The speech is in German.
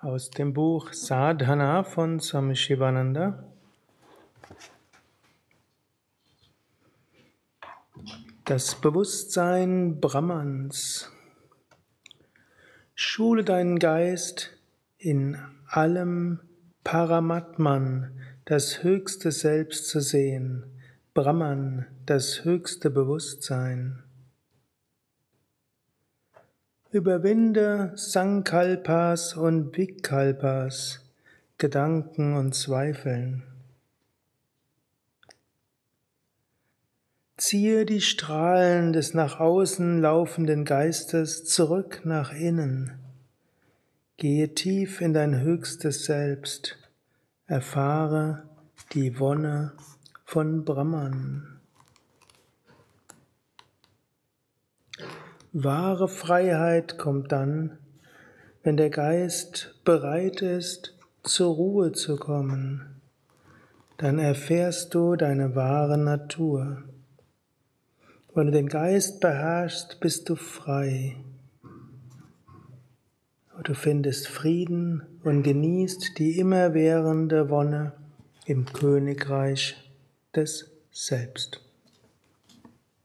Aus dem Buch Sadhana von Swami Shivananda. Das Bewusstsein Brahmans. Schule deinen Geist in allem Paramatman, das höchste Selbst zu sehen, Brahman, das höchste Bewusstsein. Überwinde Sankalpas und Vikalpas, Gedanken und Zweifeln. Ziehe die Strahlen des nach außen laufenden Geistes zurück nach innen. Gehe tief in dein höchstes Selbst. Erfahre die Wonne von Brahman. Wahre Freiheit kommt dann, wenn der Geist bereit ist, zur Ruhe zu kommen. Dann erfährst du deine wahre Natur. Wenn du den Geist beherrschst, bist du frei. Du findest Frieden und genießt die immerwährende Wonne im Königreich des Selbst.